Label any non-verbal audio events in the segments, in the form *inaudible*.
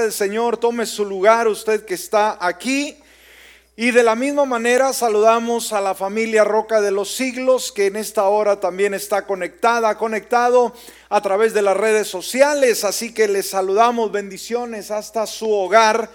del Señor tome su lugar, usted que está aquí. Y de la misma manera saludamos a la familia Roca de los Siglos, que en esta hora también está conectada, conectado a través de las redes sociales. Así que les saludamos, bendiciones hasta su hogar.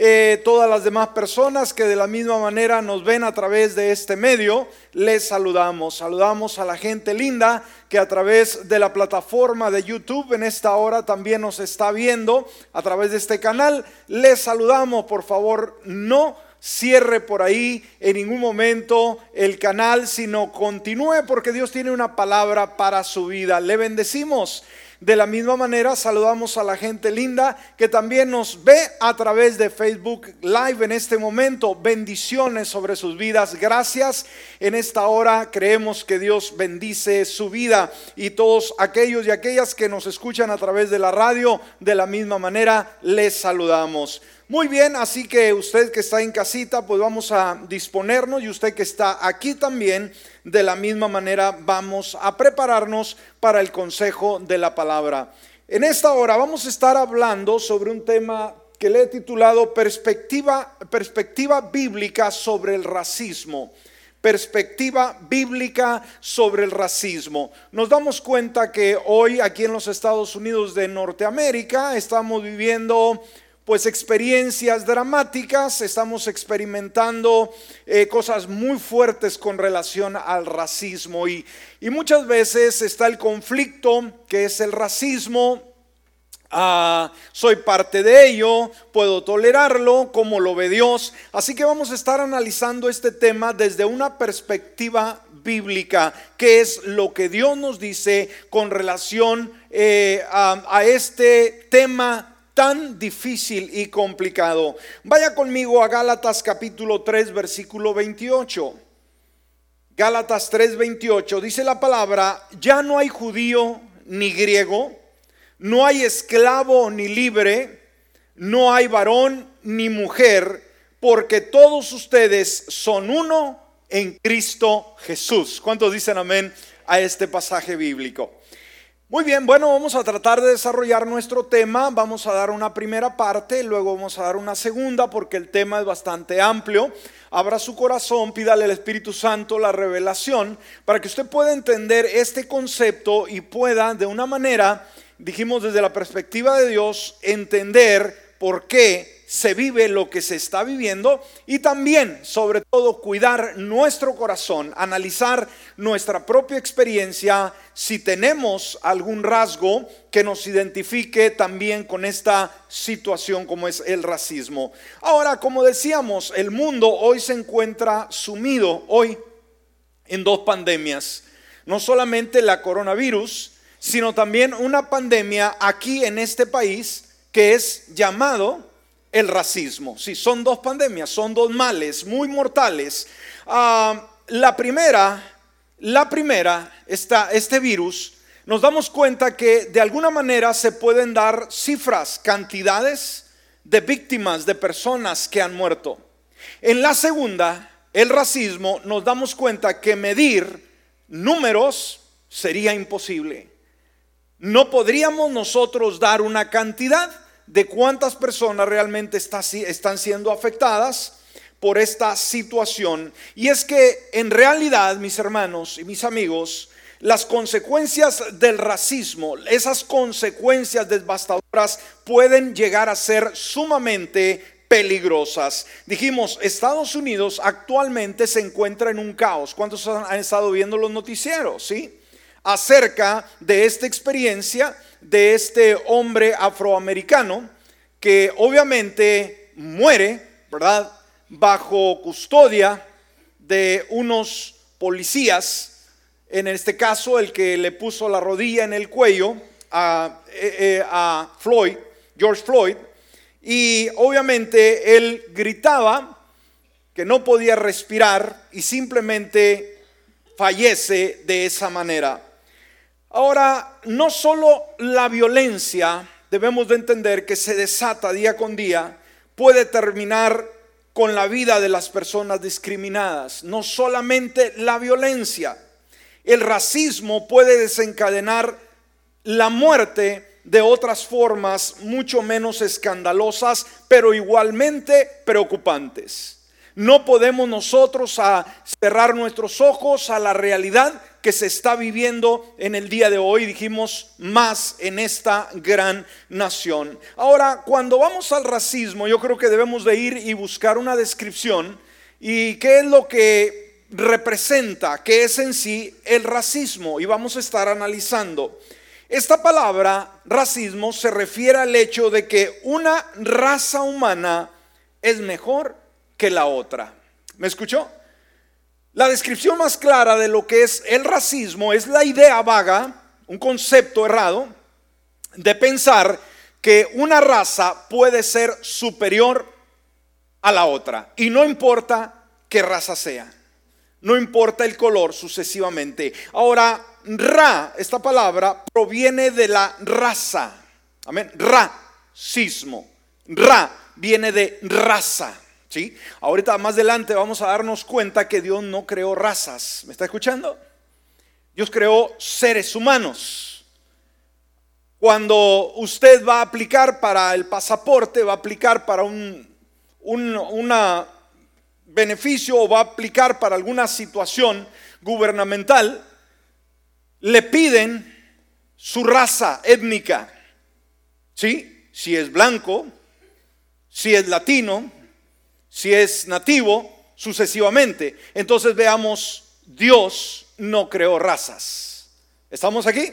Eh, todas las demás personas que de la misma manera nos ven a través de este medio, les saludamos. Saludamos a la gente linda que a través de la plataforma de YouTube en esta hora también nos está viendo a través de este canal. Les saludamos, por favor, no cierre por ahí en ningún momento el canal, sino continúe porque Dios tiene una palabra para su vida. Le bendecimos. De la misma manera, saludamos a la gente linda que también nos ve a través de Facebook Live en este momento. Bendiciones sobre sus vidas. Gracias. En esta hora creemos que Dios bendice su vida y todos aquellos y aquellas que nos escuchan a través de la radio, de la misma manera, les saludamos. Muy bien, así que usted que está en casita, pues vamos a disponernos y usted que está aquí también, de la misma manera vamos a prepararnos para el consejo de la palabra. En esta hora vamos a estar hablando sobre un tema que le he titulado perspectiva, perspectiva bíblica sobre el racismo perspectiva bíblica sobre el racismo. Nos damos cuenta que hoy aquí en los Estados Unidos de Norteamérica estamos viviendo pues experiencias dramáticas, estamos experimentando eh, cosas muy fuertes con relación al racismo y, muchas veces está el conflicto que es el racismo, ah, soy parte de ello, puedo tolerarlo, como lo ve Dios. Así que vamos a estar analizando este tema desde una perspectiva bíblica, que es lo que Dios nos dice con relación eh, a este tema tan difícil y complicado. Vaya conmigo a Gálatas capítulo 3 versículo 28. Gálatas 3 28 dice la palabra, ya no hay judío ni griego, no hay esclavo ni libre, no hay varón ni mujer, porque todos ustedes son uno en Cristo Jesús. ¿Cuántos dicen amén a este pasaje bíblico? Muy bien, bueno, vamos a tratar de desarrollar nuestro tema. Vamos a dar una primera parte, luego vamos a dar una segunda porque el tema es bastante amplio. Abra su corazón, pídale al Espíritu Santo la revelación para que usted pueda entender este concepto y pueda de una manera, dijimos desde la perspectiva de Dios, entender por qué se vive lo que se está viviendo y también, sobre todo, cuidar nuestro corazón, analizar nuestra propia experiencia, si tenemos algún rasgo que nos identifique también con esta situación como es el racismo. Ahora, como decíamos, el mundo hoy se encuentra sumido hoy en dos pandemias, no solamente la coronavirus, sino también una pandemia aquí en este país que es llamado el racismo. Si son dos pandemias, son dos males muy mortales. Ah, la primera, la primera, esta, este virus, nos damos cuenta que de alguna manera se pueden dar cifras, cantidades de víctimas, de personas que han muerto. En la segunda, el racismo, nos damos cuenta que medir números sería imposible. No podríamos nosotros dar una cantidad de cuántas personas realmente están siendo afectadas por esta situación. Y es que en realidad, mis hermanos y mis amigos, las consecuencias del racismo, esas consecuencias devastadoras pueden llegar a ser sumamente peligrosas. Dijimos, Estados Unidos actualmente se encuentra en un caos. ¿Cuántos han estado viendo los noticieros? ¿Sí? Acerca de esta experiencia de este hombre afroamericano que obviamente muere, ¿verdad? Bajo custodia de unos policías, en este caso el que le puso la rodilla en el cuello a, eh, eh, a Floyd, George Floyd, y obviamente él gritaba que no podía respirar y simplemente fallece de esa manera. Ahora, no solo la violencia, debemos de entender que se desata día con día, puede terminar con la vida de las personas discriminadas. No solamente la violencia, el racismo puede desencadenar la muerte de otras formas mucho menos escandalosas, pero igualmente preocupantes. No podemos nosotros cerrar nuestros ojos a la realidad que se está viviendo en el día de hoy, dijimos, más en esta gran nación. Ahora, cuando vamos al racismo, yo creo que debemos de ir y buscar una descripción y qué es lo que representa, qué es en sí el racismo. Y vamos a estar analizando. Esta palabra, racismo, se refiere al hecho de que una raza humana es mejor que la otra. ¿Me escuchó? La descripción más clara de lo que es el racismo es la idea vaga, un concepto errado, de pensar que una raza puede ser superior a la otra. Y no importa qué raza sea. No importa el color sucesivamente. Ahora, ra, esta palabra proviene de la raza. Amén. Racismo. Ra viene de raza. ¿Sí? Ahorita más adelante vamos a darnos cuenta que Dios no creó razas. ¿Me está escuchando? Dios creó seres humanos. Cuando usted va a aplicar para el pasaporte, va a aplicar para un una beneficio o va a aplicar para alguna situación gubernamental, le piden su raza étnica. ¿Sí? Si es blanco, si es latino, si es nativo, sucesivamente. Entonces veamos, Dios no creó razas. ¿Estamos aquí?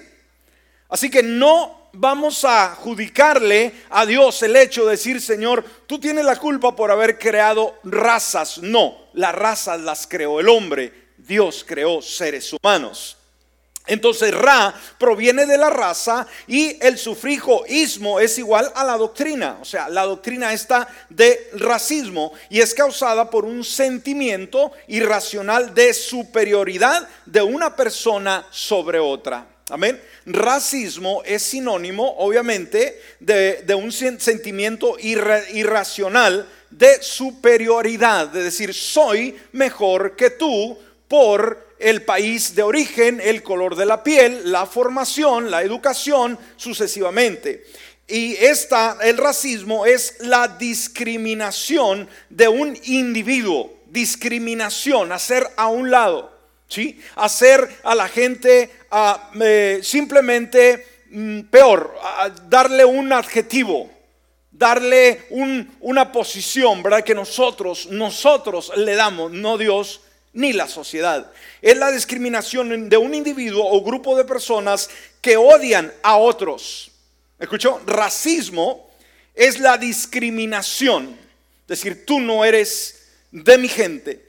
Así que no vamos a adjudicarle a Dios el hecho de decir, Señor, tú tienes la culpa por haber creado razas. No, las razas las creó el hombre. Dios creó seres humanos. Entonces Ra proviene de la raza y el sufrijo ismo es igual a la doctrina. O sea, la doctrina está de racismo y es causada por un sentimiento irracional de superioridad de una persona sobre otra. Amén. Racismo es sinónimo, obviamente, de, un sentimiento irracional de superioridad, de decir, soy mejor que tú por el país de origen, el color de la piel, la formación, la educación, sucesivamente. Y esta, el racismo es la discriminación de un individuo, discriminación, hacer a un lado, ¿sí? Hacer a la gente eh, simplemente mm, peor, darle un adjetivo, darle una posición, ¿verdad? Que nosotros, nosotros le damos, no Dios ni la sociedad. Es la discriminación de un individuo o grupo de personas que odian a otros. ¿Escuchó? Racismo es la discriminación. Es decir, tú no eres de mi gente,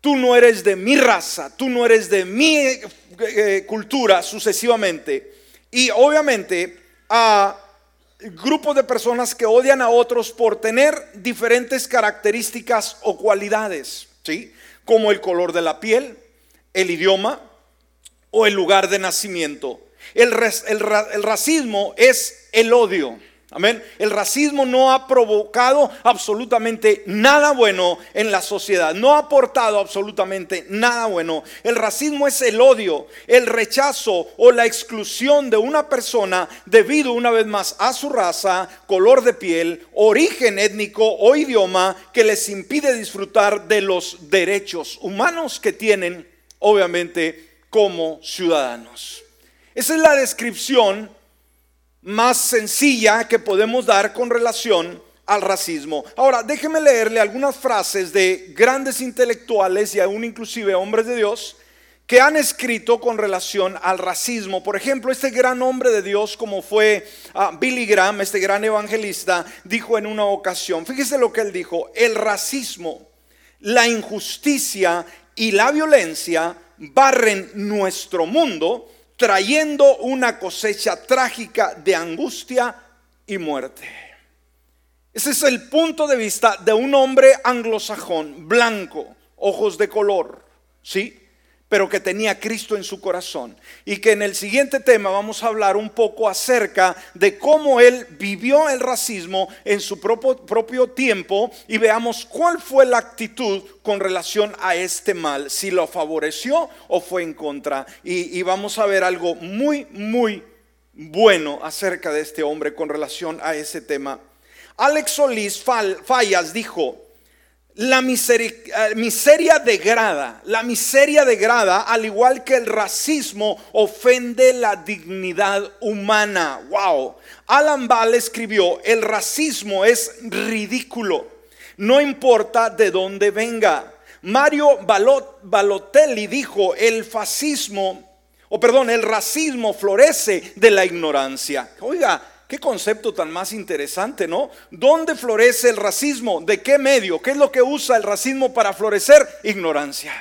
tú no eres de mi raza, tú no eres de mi eh, eh, cultura sucesivamente. Y obviamente a grupos de personas que odian a otros por tener diferentes características o cualidades. ¿sí? Como el color de la piel, el idioma o el lugar de nacimiento. El, racismo es el odio. Amén. El racismo no ha provocado absolutamente nada bueno en la sociedad, no ha aportado absolutamente nada bueno. El racismo es el odio, el rechazo o la exclusión de una persona debido una vez más a su raza, color de piel, origen étnico o idioma que les impide disfrutar de los derechos humanos que tienen, obviamente, como ciudadanos. Esa es la descripción más sencilla que podemos dar con relación al racismo. Ahora, déjeme leerle algunas frases de grandes intelectuales y aún inclusive hombres de Dios que han escrito con relación al racismo. Por ejemplo, este gran hombre de Dios como fue ah, Billy Graham, este gran evangelista, dijo en una ocasión, fíjese lo que él dijo, el racismo, la injusticia y la violencia barren nuestro mundo trayendo una cosecha trágica de angustia y muerte. Ese es el punto de vista de un hombre anglosajón, blanco, ojos de color, ¿sí? Pero que tenía Cristo en su corazón. Y que en el siguiente tema vamos a hablar un poco acerca de cómo él vivió el racismo en su propio, tiempo y veamos cuál fue la actitud con relación a este mal, si lo favoreció o fue en contra. Y, vamos a ver algo muy, muy bueno acerca de este hombre con relación a ese tema. Alex Solís Fallas dijo, la miseria, eh, miseria degrada, la miseria degrada, al igual que el racismo, ofende la dignidad humana. Wow. Alan Ball escribió, el racismo es ridículo, no importa de dónde venga. Mario Balotelli dijo, el fascismo, o perdón, el racismo florece de la ignorancia. Oiga, Qué concepto tan más interesante, ¿no? ¿Dónde florece el racismo? ¿De qué medio? ¿Qué es lo que usa el racismo para florecer? Ignorancia.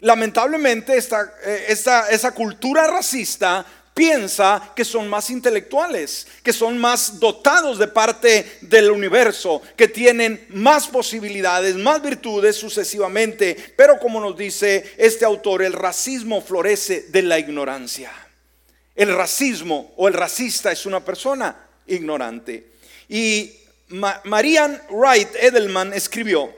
Lamentablemente esta, eh, esa cultura racista piensa que son más intelectuales, que son más dotados de parte del universo, que tienen más posibilidades, más virtudes sucesivamente. Pero como nos dice este autor, el racismo florece de la ignorancia. El racismo o el racista es una persona ignorante. Y Marian Wright Edelman escribió,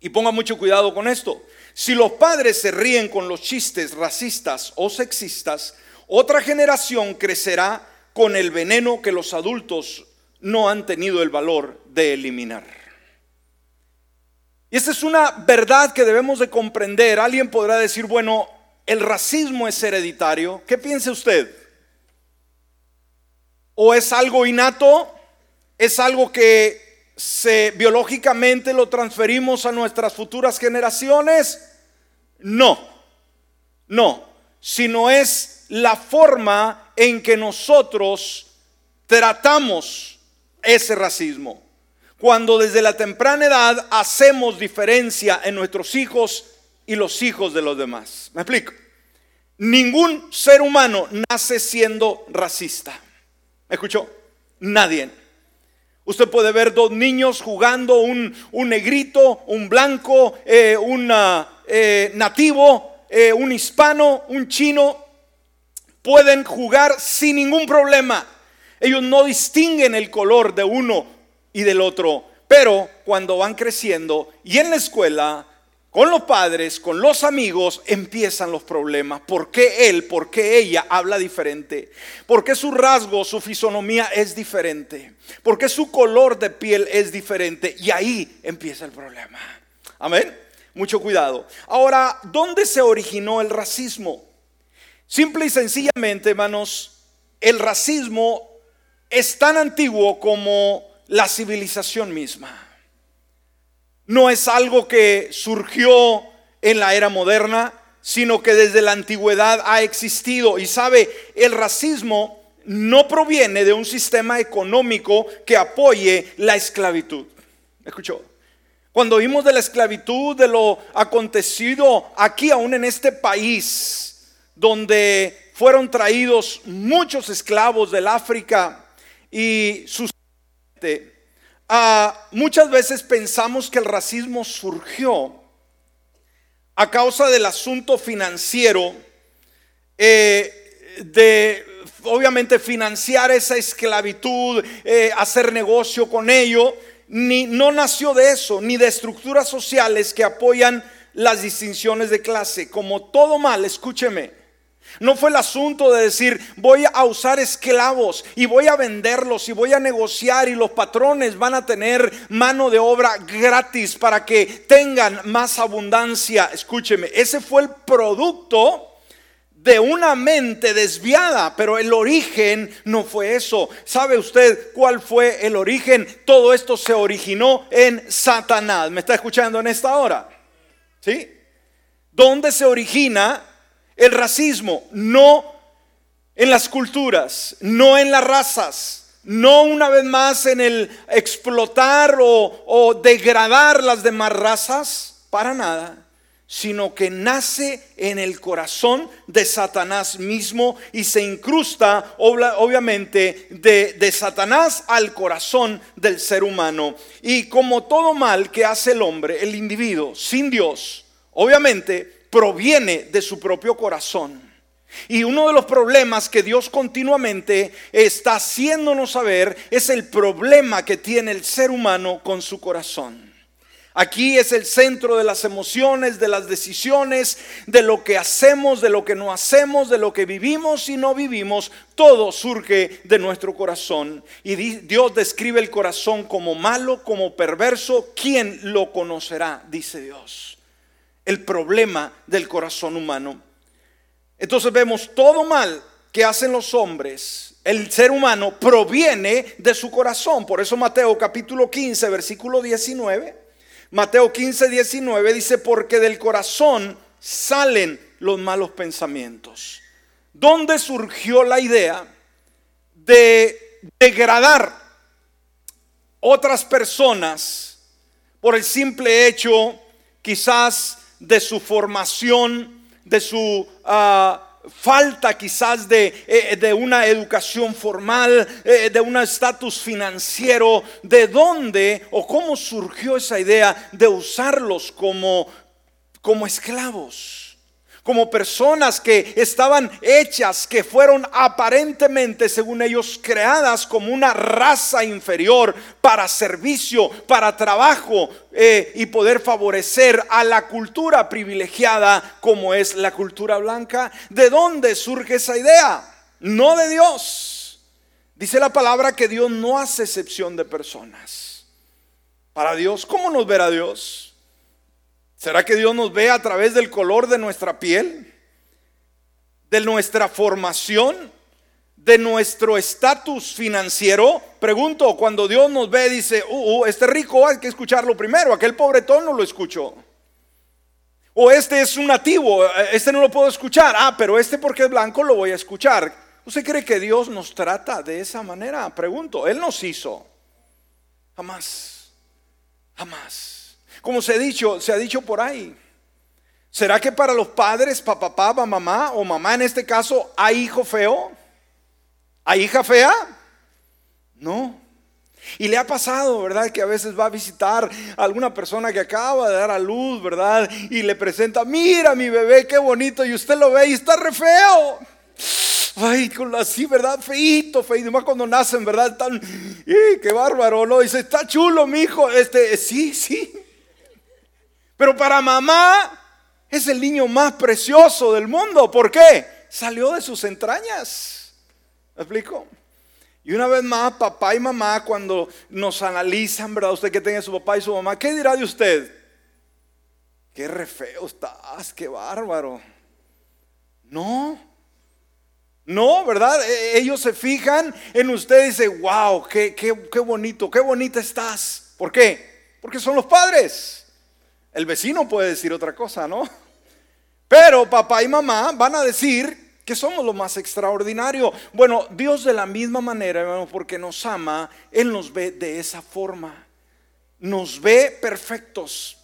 y ponga mucho cuidado con esto, si los padres se ríen con los chistes racistas o sexistas, otra generación crecerá con el veneno que los adultos no han tenido el valor de eliminar. Y esta es una verdad que debemos de comprender. Alguien podrá decir, bueno, el racismo es hereditario. ¿Qué piensa usted? ¿O es algo innato? ¿Es algo que se biológicamente lo transferimos a nuestras futuras generaciones? No, no, sino es la forma en que nosotros tratamos ese racismo. Cuando desde la temprana edad hacemos diferencia en nuestros hijos y los hijos de los demás. ¿Me explico? Ningún ser humano nace siendo racista. ¿Me escuchó? Nadie. Usted puede ver dos niños jugando, un, negrito, un blanco, eh, un eh, nativo, eh, un hispano, un chino. Pueden jugar sin ningún problema. Ellos no distinguen el color de uno y del otro. Pero cuando van creciendo y en la escuela con los padres, con los amigos, empiezan los problemas. ¿Por qué él, por qué ella habla diferente? ¿Por qué su rasgo, su fisonomía es diferente? ¿Por qué su color de piel es diferente? Y ahí empieza el problema. Amén. Mucho cuidado. Ahora, ¿dónde se originó el racismo? Simple y sencillamente, hermanos, el racismo es tan antiguo como la civilización misma no es algo que surgió en la era moderna, sino que desde la antigüedad ha existido. Y sabe, el racismo no proviene de un sistema económico que apoye la esclavitud. ¿Escuchó? Cuando vimos de la esclavitud, de lo acontecido aquí aún en este país, donde fueron traídos muchos esclavos del África y sus Ah, muchas veces pensamos que el racismo surgió a causa del asunto financiero, eh, de obviamente financiar esa esclavitud, eh, hacer negocio con ello, ni no nació de eso, ni de estructuras sociales que apoyan las distinciones de clase. Como todo mal, escúcheme, no fue el asunto de decir voy a usar esclavos y voy a venderlos y voy a negociar y los patrones van a tener mano de obra gratis para que tengan más abundancia. Escúcheme, ese fue el producto de una mente desviada, pero el origen no fue eso. ¿Sabe usted cuál fue el origen? Todo esto se originó en Satanás. ¿Me está escuchando en esta hora? ¿Sí? ¿Dónde se origina? El racismo, no en las culturas, no en las razas, no una vez más en el explotar o, degradar las demás razas, para nada, sino que nace en el corazón de Satanás mismo y se incrusta obviamente de, Satanás al corazón del ser humano. Y como todo mal que hace el hombre, el individuo, sin Dios, obviamente proviene de su propio corazón. Y uno de los problemas que Dios continuamente está haciéndonos saber es el problema que tiene el ser humano con su corazón. Aquí es el centro de las emociones, de las decisiones, de lo que hacemos, de lo que no hacemos, de lo que vivimos y no vivimos. Todo surge de nuestro corazón. Y Dios describe el corazón como malo, como perverso. ¿Quién lo conocerá? Dice Dios. El problema del corazón humano. Entonces vemos todo mal que hacen los hombres el ser humano proviene de su corazón. Por eso Mateo capítulo 15, versículo 19 Mateo 15, 19 dice, porque del corazón salen los malos pensamientos. ¿Dónde surgió la idea de degradar otras personas por el simple hecho quizás de su formación, de su... Uh, falta quizás de, eh, de, una educación formal, eh, de un estatus financiero, de dónde o cómo surgió esa idea de usarlos como, como esclavos como personas que estaban hechas, que fueron aparentemente, según ellos, creadas como una raza inferior para servicio, para trabajo eh, y poder favorecer a la cultura privilegiada como es la cultura blanca. ¿De dónde surge esa idea? No de Dios. Dice la palabra que Dios no hace excepción de personas. Para Dios, ¿cómo nos verá Dios? ¿Será que Dios nos ve a través del color de nuestra piel? ¿De nuestra formación? ¿De nuestro estatus financiero? Pregunto, cuando Dios nos ve, dice, uh, uh, este rico hay que escucharlo primero, aquel pobretón no lo escuchó. O este es un nativo, este no lo puedo escuchar. Ah, pero este porque es blanco lo voy a escuchar. ¿Usted cree que Dios nos trata de esa manera? Pregunto, Él nos hizo. Jamás, jamás. Como se ha dicho, se ha dicho por ahí. ¿Será que para los padres, papá, papá, mamá o mamá en este caso, hay hijo feo? ¿Hay hija fea? No. Y le ha pasado, ¿verdad? Que a veces va a visitar a alguna persona que acaba de dar a luz, ¿verdad? Y le presenta, mira mi bebé, qué bonito. Y usted lo ve y está re feo. Ay, así, ¿verdad? Feito, feito. Más cuando nacen, ¿verdad? Tan, qué bárbaro, ¿no? Dice, está chulo, mi hijo. Este, sí, sí. Pero para mamá es el niño más precioso del mundo. ¿Por qué? Salió de sus entrañas. ¿Me explico? Y una vez más, papá y mamá, cuando nos analizan, ¿verdad? Usted que tenga su papá y su mamá, ¿qué dirá de usted? Qué re feo estás, qué bárbaro. No, no, ¿verdad? E, ellos se fijan en usted y dicen, wow, qué, qué, qué bonito, qué bonita estás. ¿Por qué? Porque son los padres. El vecino puede decir otra cosa, ¿no? Pero papá y mamá van a decir que somos lo más extraordinario. Bueno, Dios de la misma manera, porque nos ama, Él nos ve de esa forma. Nos ve perfectos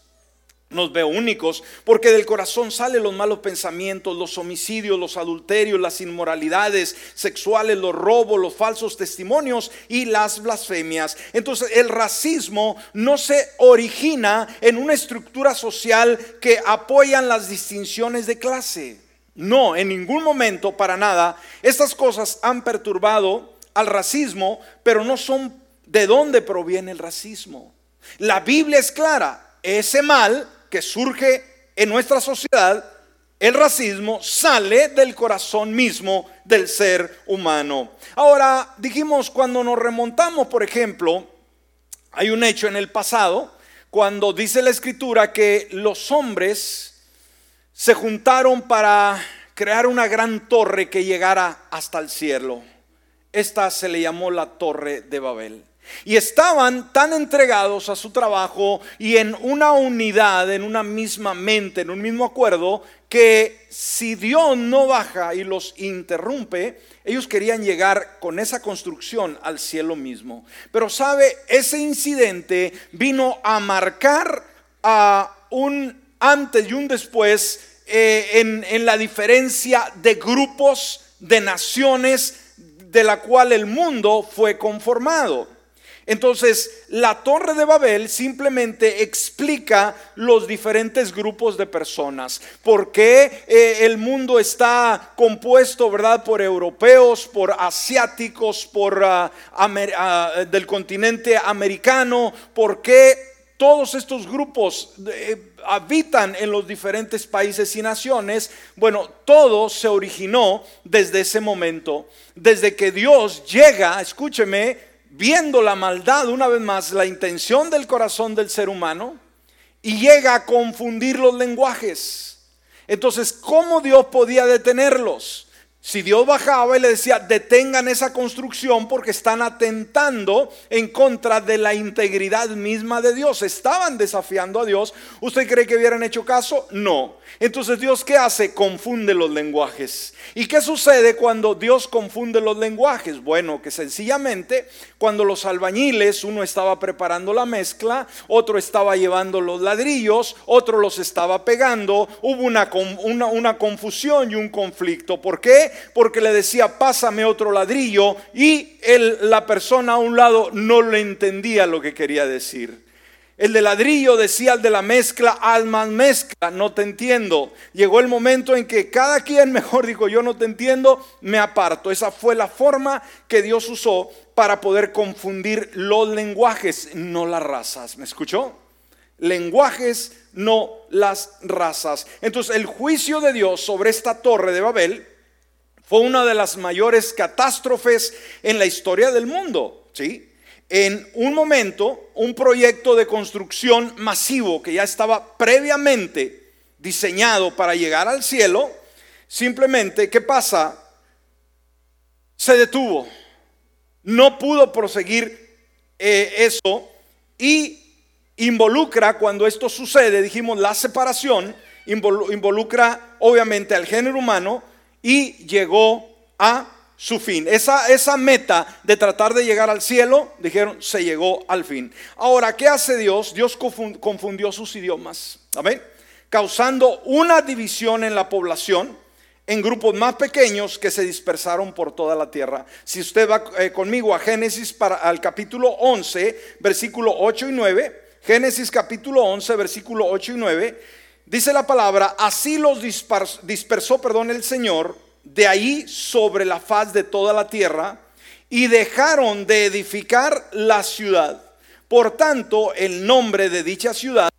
nos ve únicos, porque del corazón salen los malos pensamientos, los homicidios, los adulterios, las inmoralidades sexuales, los robos, los falsos testimonios y las blasfemias. Entonces el racismo no se origina en una estructura social que apoyan las distinciones de clase. No, en ningún momento, para nada. Estas cosas han perturbado al racismo, pero no son de dónde proviene el racismo. La Biblia es clara, ese mal que surge en nuestra sociedad, el racismo sale del corazón mismo del ser humano. Ahora, dijimos, cuando nos remontamos, por ejemplo, hay un hecho en el pasado, cuando dice la escritura que los hombres se juntaron para crear una gran torre que llegara hasta el cielo. Esta se le llamó la torre de Babel. Y estaban tan entregados a su trabajo y en una unidad, en una misma mente, en un mismo acuerdo, que si Dios no baja y los interrumpe, ellos querían llegar con esa construcción al cielo mismo. Pero sabe, ese incidente vino a marcar a un antes y un después eh, en, en la diferencia de grupos, de naciones, de la cual el mundo fue conformado. Entonces, la torre de Babel simplemente explica los diferentes grupos de personas. ¿Por qué eh, el mundo está compuesto, verdad, por europeos, por asiáticos, por ah, del continente americano? ¿Por qué todos estos grupos eh, habitan en los diferentes países y naciones, bueno, todo se originó desde ese momento, desde que Dios llega, escúcheme, viendo la maldad, una vez más, la intención del corazón del ser humano, y llega a confundir los lenguajes. Entonces, ¿cómo Dios podía detenerlos? Si Dios bajaba y le decía, detengan esa construcción porque están atentando en contra de la integridad misma de Dios, estaban desafiando a Dios, ¿usted cree que hubieran hecho caso? No. Entonces Dios ¿qué hace? Confunde los lenguajes. ¿Y qué sucede cuando Dios confunde los lenguajes? Bueno, que sencillamente cuando los albañiles, uno estaba preparando la mezcla, otro estaba llevando los ladrillos, otro los estaba pegando, hubo una, una, confusión y un conflicto. ¿Por qué? Porque le decía, pásame otro ladrillo y la persona a un lado no le entendía lo que quería decir. El de ladrillo decía al de la mezcla, alma mezcla, no te entiendo. Llegó el momento en que cada quien *laughs* mejor dijo, yo no te entiendo, me aparto. Esa fue la forma que Dios usó para poder confundir los lenguajes, no las razas. ¿Me escuchó? Lenguajes, no las razas. Entonces el juicio de Dios sobre esta torre de Babel fue una de las mayores catástrofes en la historia del mundo, ¿sí? En un momento, un proyecto de construcción masivo que ya estaba previamente diseñado para llegar al cielo, simplemente, ¿qué pasa? Se detuvo. No pudo proseguir eh, eso y involucra, cuando esto sucede, dijimos, la separación, involucra obviamente al género humano, y llegó a su fin. Esa, meta de tratar de llegar al cielo, dijeron, se llegó al fin. Ahora, ¿qué hace Dios? Dios confundió sus idiomas. Amén. Causando una división en la población en grupos más pequeños que se dispersaron por toda la tierra. Si usted va eh, conmigo a Génesis para al capítulo 11, versículo 8 y 9, Génesis capítulo 11, versículo 8 y 9, Dice la palabra, así los dispersó, perdón, el Señor de ahí sobre la faz de toda la tierra y dejaron de edificar la ciudad. Por tanto, el nombre de dicha ciudad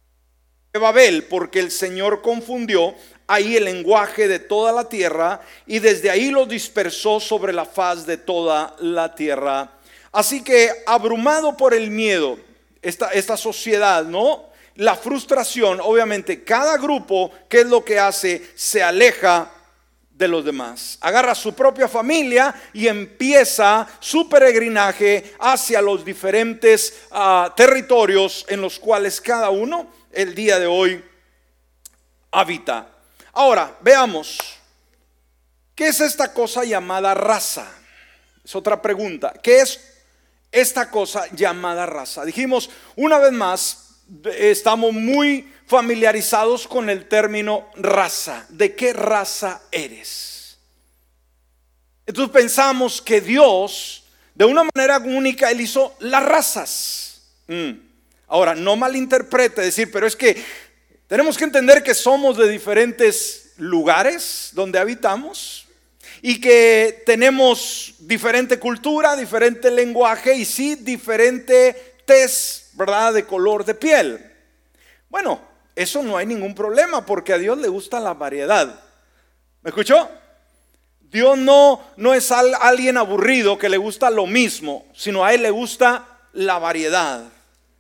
es Babel, porque el Señor confundió ahí el lenguaje de toda la tierra y desde ahí los dispersó sobre la faz de toda la tierra. Así que abrumado por el miedo, esta, esta sociedad, ¿no? La frustración, obviamente cada grupo, ¿qué es lo que hace? Se aleja de los demás. Agarra su propia familia y empieza su peregrinaje hacia los diferentes ah, territorios en los cuales cada uno el día de hoy habita. Ahora, veamos, ¿qué es esta cosa llamada raza? Es otra pregunta. ¿Qué es esta cosa llamada raza? Dijimos una vez más, estamos muy familiarizados con el término raza. ¿De qué raza eres? Entonces pensamos que Dios, de una manera única, Él hizo las razas. Mm. Ahora, no malinterprete decir, pero es que tenemos que entender que somos de diferentes lugares donde habitamos y que tenemos diferente cultura, diferente lenguaje y sí diferente test ¿verdad?, de color de piel. Bueno, eso no hay ningún problema porque a Dios le gusta la variedad. ¿Me escuchó? Dios no, no es alguien aburrido que le gusta lo mismo, sino a Él le gusta la variedad.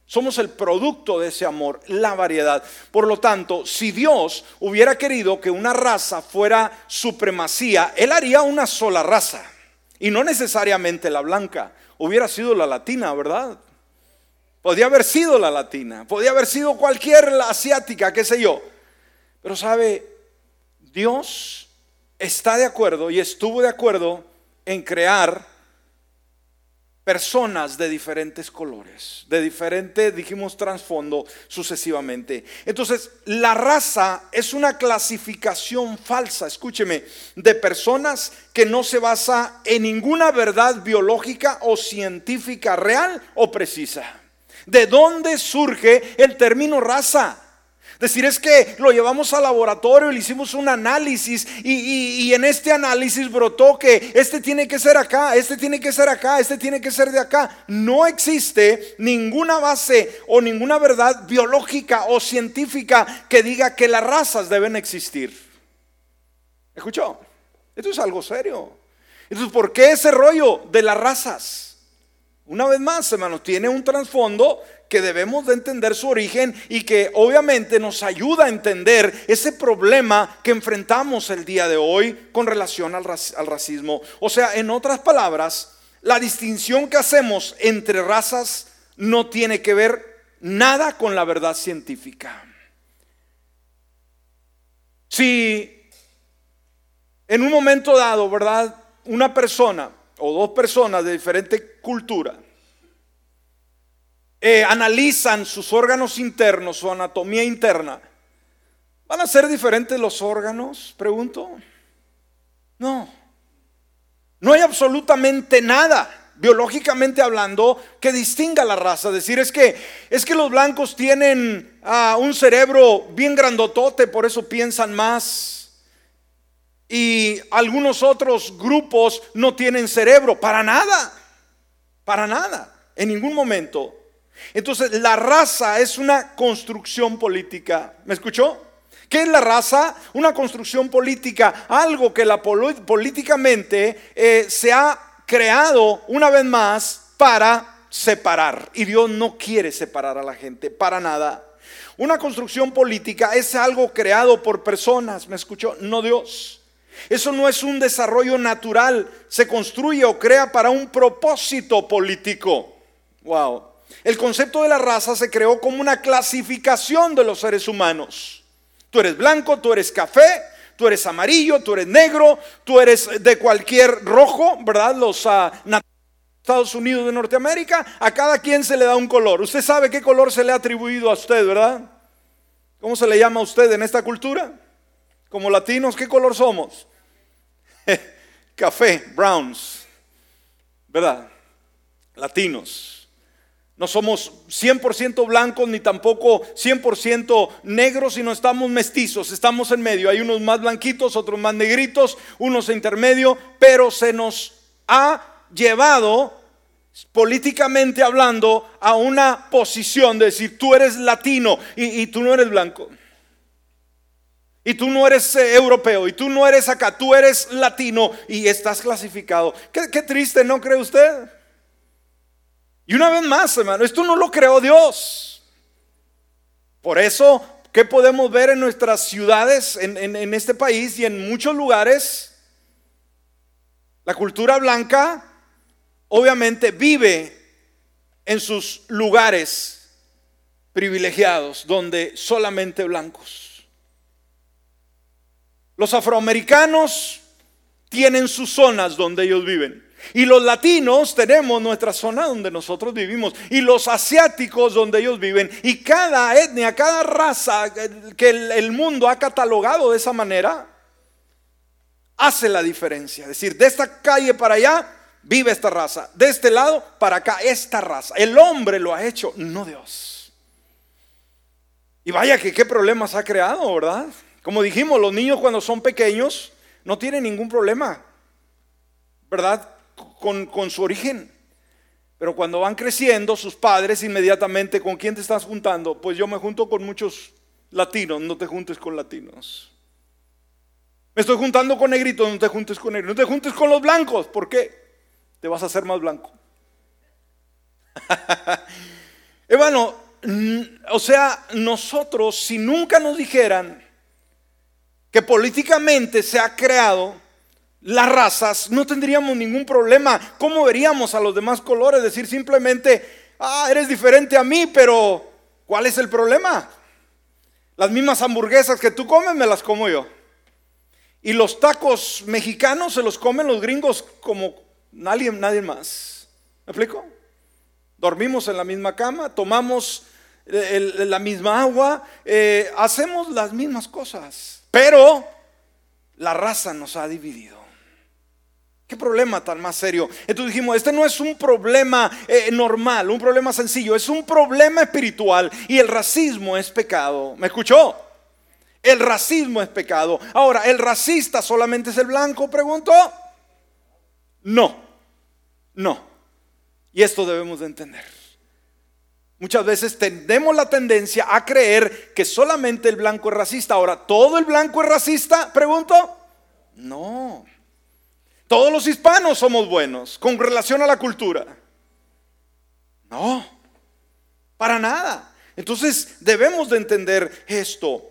Somos el producto de ese amor, la variedad. Por lo tanto, si Dios hubiera querido que una raza fuera supremacía, Él haría una sola raza. Y no necesariamente la blanca. Hubiera sido la latina, ¿verdad? Podía haber sido la latina, podía haber sido cualquier asiática, qué sé yo. Pero sabe, Dios está de acuerdo y estuvo de acuerdo en crear personas de diferentes colores, de diferente, dijimos, trasfondo sucesivamente. Entonces, la raza es una clasificación falsa, escúcheme, de personas que no se basa en ninguna verdad biológica o científica real o precisa. ¿De dónde surge el término raza? Decir es que lo llevamos al laboratorio y le hicimos un análisis y, y, en este análisis brotó que este tiene que ser acá, este tiene que ser acá, este tiene que ser de acá. No existe ninguna base o ninguna verdad biológica o científica que diga que las razas deben existir. ¿Escuchó? Esto es algo serio. Entonces, ¿por qué ese rollo de las razas? Una vez más, hermanos, tiene un trasfondo que debemos de entender su origen y que obviamente nos ayuda a entender ese problema que enfrentamos el día de hoy con relación al, al racismo. O sea, en otras palabras, la distinción que hacemos entre razas no tiene que ver nada con la verdad científica. Si en un momento dado, ¿verdad? Una persona o dos personas de diferente cultura eh, analizan sus órganos internos, su anatomía interna, ¿van a ser diferentes los órganos? Pregunto. No. No hay absolutamente nada biológicamente hablando, que distinga la raza. Decir es que es que los blancos tienen ah, un cerebro bien grandotote, por eso piensan más y algunos otros grupos no tienen cerebro, para nada, para nada, en ningún momento. Entonces, la raza es una construcción política. ¿Me escuchó? ¿Qué es la raza? Una construcción política, algo que la políticamente eh, se ha creado una vez más para separar. Y Dios no quiere separar a la gente, para nada. Una construcción política es algo creado por personas, ¿me escuchó? No Dios. Eso no es un desarrollo natural, se construye o crea para un propósito político. Wow. El concepto de la raza se creó como una clasificación de los seres humanos. Tú eres blanco, tú eres café, tú eres amarillo, tú eres negro, tú eres de cualquier rojo, ¿verdad? Los uh, Estados Unidos de Norteamérica, a cada quien se le da un color. Usted sabe qué color se le ha atribuido a usted, ¿verdad? ¿Cómo se le llama a usted en esta cultura? Como latinos, ¿qué color somos? *laughs* Café, browns, ¿verdad? Latinos. No somos 100% blancos ni tampoco 100% negros, sino estamos mestizos, estamos en medio. Hay unos más blanquitos, otros más negritos, unos intermedio, pero se nos ha llevado políticamente hablando a una posición de decir tú eres latino y, y tú no eres blanco. Y tú no eres eh, europeo, y tú no eres acá, tú eres latino y estás clasificado. Qué, triste, ¿no cree usted? Y una vez más, hermano, esto no lo creó Dios. Por eso, ¿qué podemos ver en nuestras ciudades, en este país y en muchos lugares? La cultura blanca obviamente vive en sus lugares privilegiados, donde solamente blancos. Los afroamericanos tienen sus zonas donde ellos viven. Y los latinos tenemos nuestra zona donde nosotros vivimos. Y los asiáticos donde ellos viven. Y cada etnia, cada raza que el, mundo ha catalogado de esa manera, hace la diferencia. Es decir, de esta calle para allá vive esta raza. De este lado para acá esta raza. El hombre lo ha hecho, no Dios. Y vaya que qué problemas ha creado, ¿verdad? Como dijimos, los niños cuando son pequeños no tienen ningún problema, ¿verdad? Con, su origen. Pero cuando van creciendo, sus padres inmediatamente, ¿con quién te estás juntando? Pues yo me junto con muchos latinos, no te juntes con latinos. Me estoy juntando con negritos, no te juntes con negritos. No te juntes con los blancos, ¿por qué? Te vas a hacer más blanco. *laughs* Hermano, o sea, nosotros, si nunca nos dijeran que políticamente se ha creado las razas, no tendríamos ningún problema. ¿Cómo veríamos a los demás colores? Decir simplemente, ah, eres diferente a mí, pero ¿cuál es el problema? Las mismas hamburguesas que tú comes me las como yo. Y los tacos mexicanos se los comen los gringos como nadie, nadie más. ¿Me explico? Dormimos en la misma cama, tomamos eh, la misma agua, eh, hacemos las mismas cosas. Pero la raza nos ha dividido. ¿Qué problema tan más serio? Entonces dijimos, este no es un problema eh, normal, un problema sencillo, es un problema espiritual y el racismo es pecado. ¿Me escuchó? El racismo es pecado. Ahora, ¿el racista solamente es el blanco? Pregunto. No, no. Y esto debemos de entender. Muchas veces tenemos la tendencia a creer que solamente el blanco es racista. Ahora, ¿todo el blanco es racista? Pregunto. No. Todos los hispanos somos buenos con relación a la cultura. No, para nada. Entonces debemos de entender esto.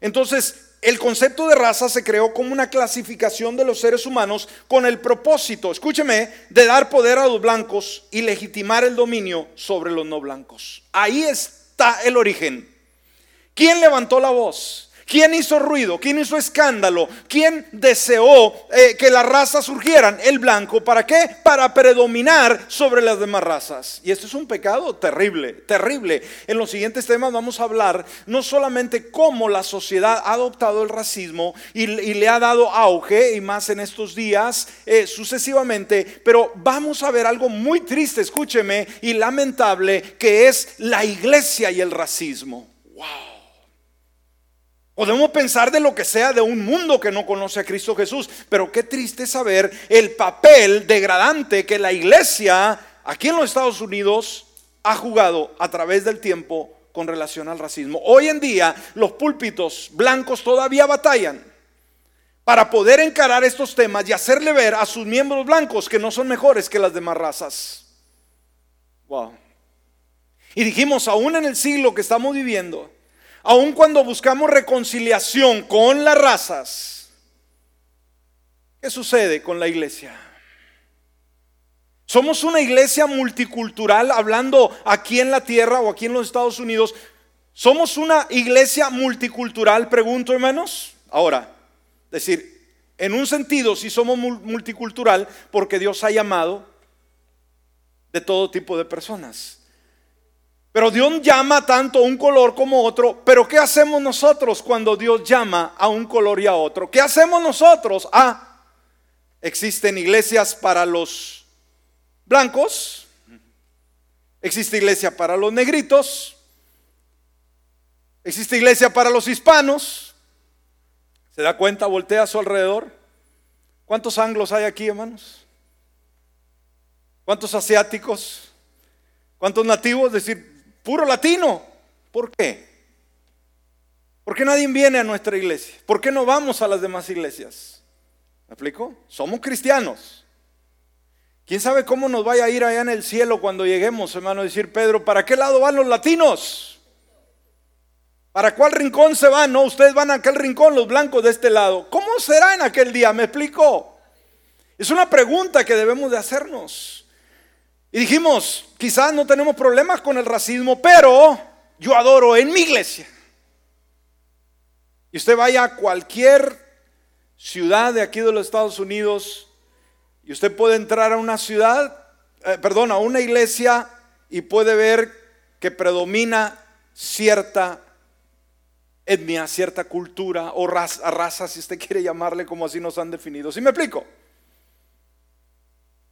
Entonces, el concepto de raza se creó como una clasificación de los seres humanos con el propósito, escúcheme, de dar poder a los blancos y legitimar el dominio sobre los no blancos. Ahí está el origen. ¿Quién levantó la voz? ¿Quién hizo ruido? ¿Quién hizo escándalo? ¿Quién deseó eh, que las razas surgieran? El blanco. ¿Para qué? Para predominar sobre las demás razas. Y esto es un pecado terrible, terrible. En los siguientes temas vamos a hablar no solamente cómo la sociedad ha adoptado el racismo y, le ha dado auge, y más en estos días eh, sucesivamente, pero vamos a ver algo muy triste, escúcheme, y lamentable, que es la iglesia y el racismo. ¡Wow! Podemos pensar de lo que sea de un mundo que no conoce a Cristo Jesús, pero qué triste saber el papel degradante que la iglesia aquí en los Estados Unidos ha jugado a través del tiempo con relación al racismo. Hoy en día los púlpitos blancos todavía batallan para poder encarar estos temas y hacerle ver a sus miembros blancos que no son mejores que las demás razas. Wow. Y dijimos, aún en el siglo que estamos viviendo, aun cuando buscamos reconciliación con las razas, ¿qué sucede con la iglesia? Somos una iglesia multicultural, hablando aquí en la tierra o aquí en los Estados Unidos. ¿Somos una iglesia multicultural? Pregunto, hermanos. Ahora, decir, en un sentido, si somos multicultural, porque Dios ha llamado de todo tipo de personas. Pero Dios llama tanto un color como otro. Pero ¿qué hacemos nosotros cuando Dios llama a un color y a otro? ¿Qué hacemos nosotros? Ah, existen iglesias para los blancos. Existe iglesia para los negritos. Existe iglesia para los hispanos. ¿Se da cuenta? Voltea a su alrededor. ¿Cuántos anglos hay aquí, hermanos? ¿Cuántos asiáticos? ¿Cuántos nativos? Es decir, puro latino. ¿Por qué? ¿Por qué nadie viene a nuestra iglesia? ¿Por qué no vamos a las demás iglesias? ¿Me explico? Somos cristianos. ¿Quién sabe cómo nos vaya a ir allá en el cielo cuando lleguemos, hermano? Decir, Pedro, ¿para qué lado van los latinos? ¿Para cuál rincón se van? No, ustedes van a aquel rincón, los blancos de este lado. ¿Cómo será en aquel día? ¿Me explico? Es una pregunta que debemos de hacernos. Y dijimos, quizás no tenemos problemas con el racismo, pero yo adoro en mi iglesia. Y usted vaya a cualquier ciudad de aquí de los Estados Unidos y usted puede entrar a una ciudad, eh, perdón, a una iglesia y puede ver que predomina cierta etnia, cierta cultura o raza, raza, si usted quiere llamarle como así nos han definido. ¿Sí me explico?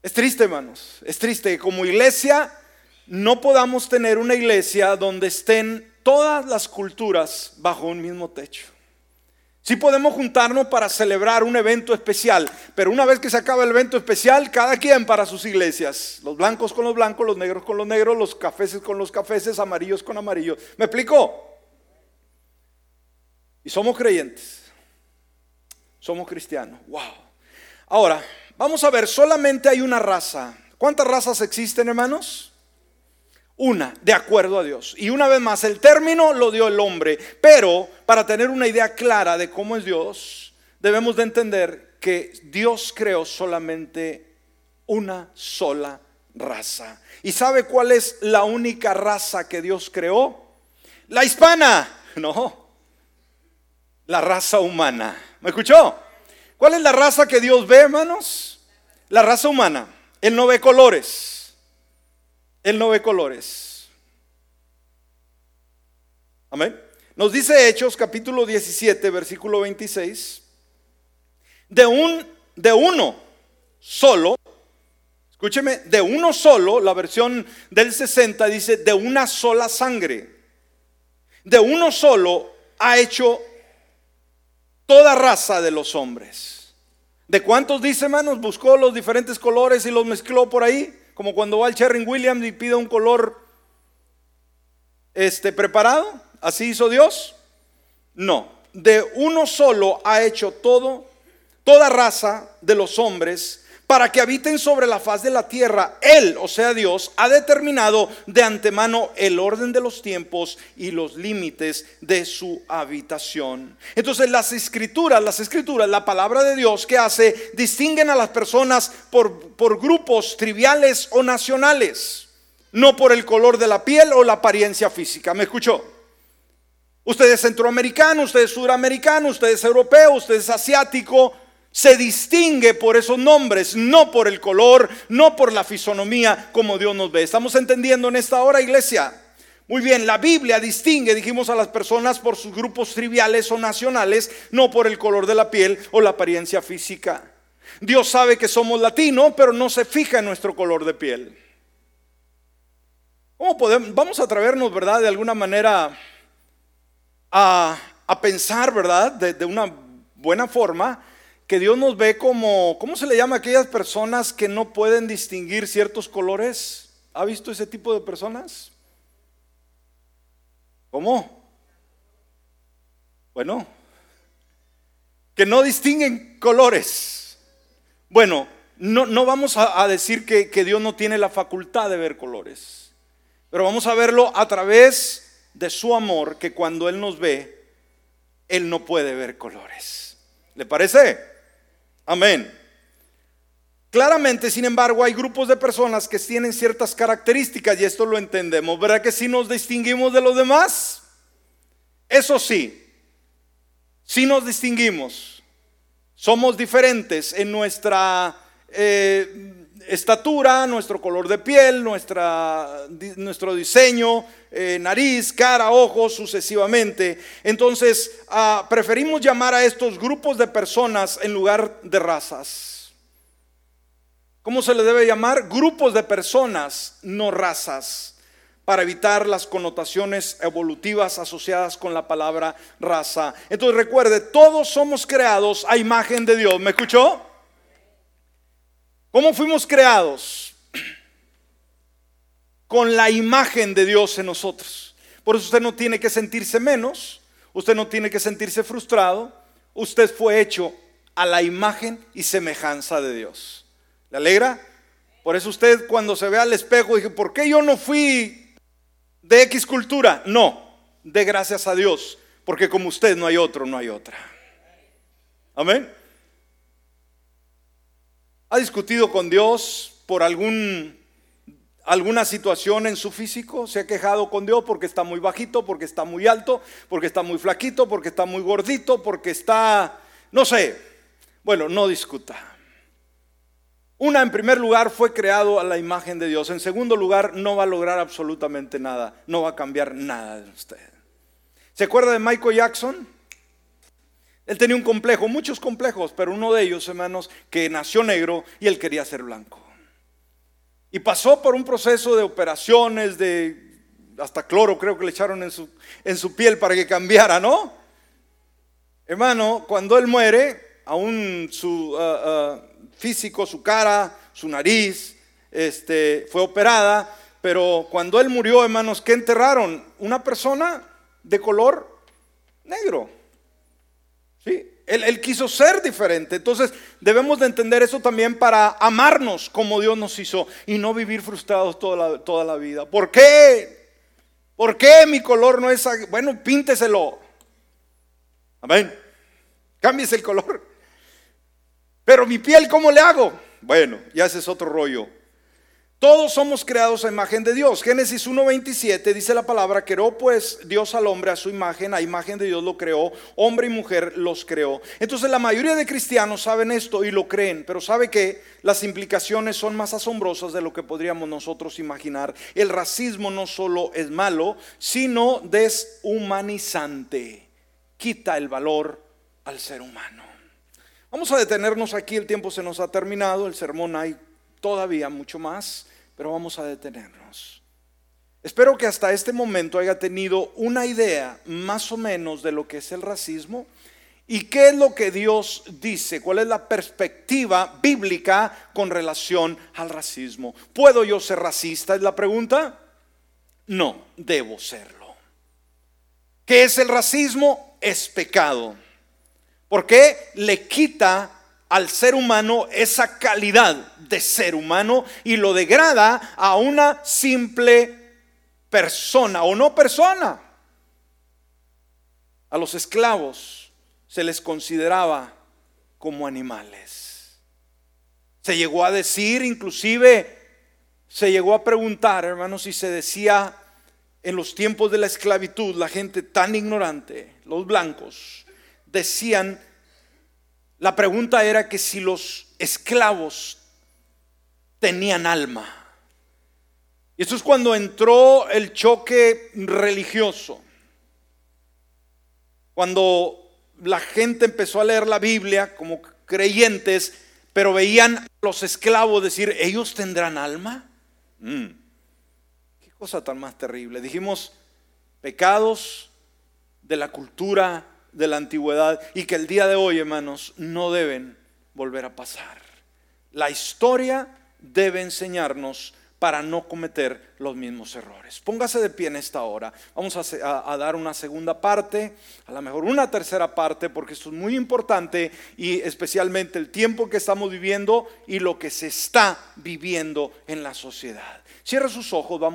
Es triste, hermanos. Es triste que como iglesia no podamos tener una iglesia donde estén todas las culturas bajo un mismo techo. Sí podemos juntarnos para celebrar un evento especial, pero una vez que se acaba el evento especial, cada quien para sus iglesias. Los blancos con los blancos, los negros con los negros, los cafeses con los cafeses, amarillos con amarillos. ¿Me explico? Y somos creyentes. Somos cristianos. Wow. Ahora, Vamos a ver, solamente hay una raza. ¿Cuántas razas existen, hermanos? Una, de acuerdo a Dios. Y una vez más, el término lo dio el hombre. Pero para tener una idea clara de cómo es Dios, debemos de entender que Dios creó solamente una sola raza. ¿Y sabe cuál es la única raza que Dios creó? La hispana. *laughs* No. La raza humana. ¿Me escuchó? ¿Cuál es la raza que Dios ve, hermanos? La raza humana. Él no ve colores. Él no ve colores. Amén. Nos dice Hechos capítulo 17, versículo 26. De un de uno solo, escúcheme, de uno solo, la versión del 60 dice, de una sola sangre. De uno solo ha hecho toda raza de los hombres. ¿De cuántos dice, hermanos? Buscó los diferentes colores y los mezcló por ahí, como cuando va al Sherwin Williams y pide un color este preparado. ¿Así hizo Dios? No, de uno solo ha hecho todo, toda raza de los hombres para que habiten sobre la faz de la tierra. Él, o sea Dios, ha determinado de antemano el orden de los tiempos y los límites de su habitación. Entonces las escrituras, las escrituras, la palabra de Dios que hace, distinguen a las personas por, por grupos triviales o nacionales, no por el color de la piel o la apariencia física. ¿Me escuchó? Usted es centroamericano, usted es suramericano, usted es europeo, usted es asiático, se distingue por esos nombres, no por el color, no por la fisonomía como Dios nos ve. ¿Estamos entendiendo en esta hora, iglesia? Muy bien, la Biblia distingue, dijimos, a las personas por sus grupos triviales o nacionales, no por el color de la piel o la apariencia física. Dios sabe que somos latinos, pero no se fija en nuestro color de piel. ¿Cómo podemos, vamos a atrevernos, verdad, de alguna manera a, pensar, verdad, de, de una buena forma, que Dios nos ve como, ¿cómo se le llama a aquellas personas que no pueden distinguir ciertos colores? ¿Ha visto ese tipo de personas? ¿Cómo? Bueno, que no distinguen colores. Bueno, no, no vamos a, decir que, que Dios no tiene la facultad de ver colores, pero vamos a verlo a través de su amor, que cuando Él nos ve, Él no puede ver colores. ¿Le parece? Amén. Claramente, sin embargo, hay grupos de personas que tienen ciertas características y esto lo entendemos. ¿Verdad que si nos distinguimos de los demás? Eso sí, si nos distinguimos. Somos diferentes en nuestra eh, estatura, nuestro color de piel, nuestra, nuestro diseño, eh, nariz, cara, ojos, sucesivamente. Entonces, ah, preferimos llamar a estos grupos de personas en lugar de razas. ¿Cómo se le debe llamar? Grupos de personas, no razas, para evitar las connotaciones evolutivas asociadas con la palabra raza. Entonces recuerde, todos somos creados a imagen de Dios. ¿Me escuchó? ¿Cómo fuimos creados? Con la imagen de Dios en nosotros. Por eso usted no tiene que sentirse menos, usted no tiene que sentirse frustrado, usted fue hecho a la imagen y semejanza de Dios. ¿Le alegra? Por eso usted cuando se ve al espejo dije, ¿por qué yo no fui de X cultura? No, de gracias a Dios, porque como usted no hay otro, no hay otra. Amén. ¿Ha discutido con Dios por algún, alguna situación en su físico? ¿Se ha quejado con Dios porque está muy bajito, porque está muy alto, porque está muy flaquito, porque está muy gordito, porque está, no sé? Bueno, no discuta. Una, en primer lugar, fue creado a la imagen de Dios. En segundo lugar, no va a lograr absolutamente nada. No va a cambiar nada de usted. ¿Se acuerda de Michael Jackson? Él tenía un complejo, muchos complejos, pero uno de ellos, hermanos, que nació negro y él quería ser blanco. Y pasó por un proceso de operaciones, de hasta cloro creo que le echaron en su, en su piel para que cambiara, ¿no? Hermano, cuando él muere, aún su ah, ah, físico, su cara, su nariz, este, fue operada, pero cuando él murió, hermanos, ¿qué enterraron? Una persona de color negro. ¿Sí? Él, quiso ser diferente. Entonces debemos de entender eso también para amarnos como Dios nos hizo y no vivir frustrados toda la, toda la vida. ¿Por qué? ¿Por qué mi color no es... Bueno, pínteselo. Amén. Cámbiese el color. Pero mi piel, ¿cómo le hago? Bueno, ya ese es otro rollo. Todos somos creados a imagen de Dios. Génesis 1.27 dice la palabra, creó pues Dios al hombre a su imagen, a imagen de Dios lo creó, hombre y mujer los creó. Entonces la mayoría de cristianos saben esto y lo creen, pero sabe que las implicaciones son más asombrosas de lo que podríamos nosotros imaginar. El racismo no solo es malo, sino deshumanizante. Quita el valor al ser humano. Vamos a detenernos aquí, el tiempo se nos ha terminado, el sermón hay todavía mucho más, pero vamos a detenernos. Espero que hasta este momento haya tenido una idea más o menos de lo que es el racismo y qué es lo que Dios dice, cuál es la perspectiva bíblica con relación al racismo. ¿Puedo yo ser racista? Es la pregunta. No, debo serlo. ¿Qué es el racismo? Es pecado. Porque le quita al ser humano esa calidad de ser humano y lo degrada a una simple persona o no persona. A los esclavos se les consideraba como animales. Se llegó a decir, inclusive, se llegó a preguntar, hermanos, si se decía en los tiempos de la esclavitud, la gente tan ignorante, los blancos, decían, la pregunta era que si los esclavos tenían alma. Y eso es cuando entró el choque religioso. Cuando la gente empezó a leer la Biblia como creyentes, pero veían a los esclavos decir, ¿ellos tendrán alma? Mm. Qué cosa tan más terrible. Dijimos, pecados de la cultura de la antigüedad y que el día de hoy, hermanos, no deben volver a pasar. La historia debe enseñarnos para no cometer los mismos errores. Póngase de pie en esta hora. Vamos a, dar una segunda parte, a lo mejor una tercera parte, porque esto es muy importante y especialmente el tiempo que estamos viviendo y lo que se está viviendo en la sociedad. Cierra sus ojos, vamos.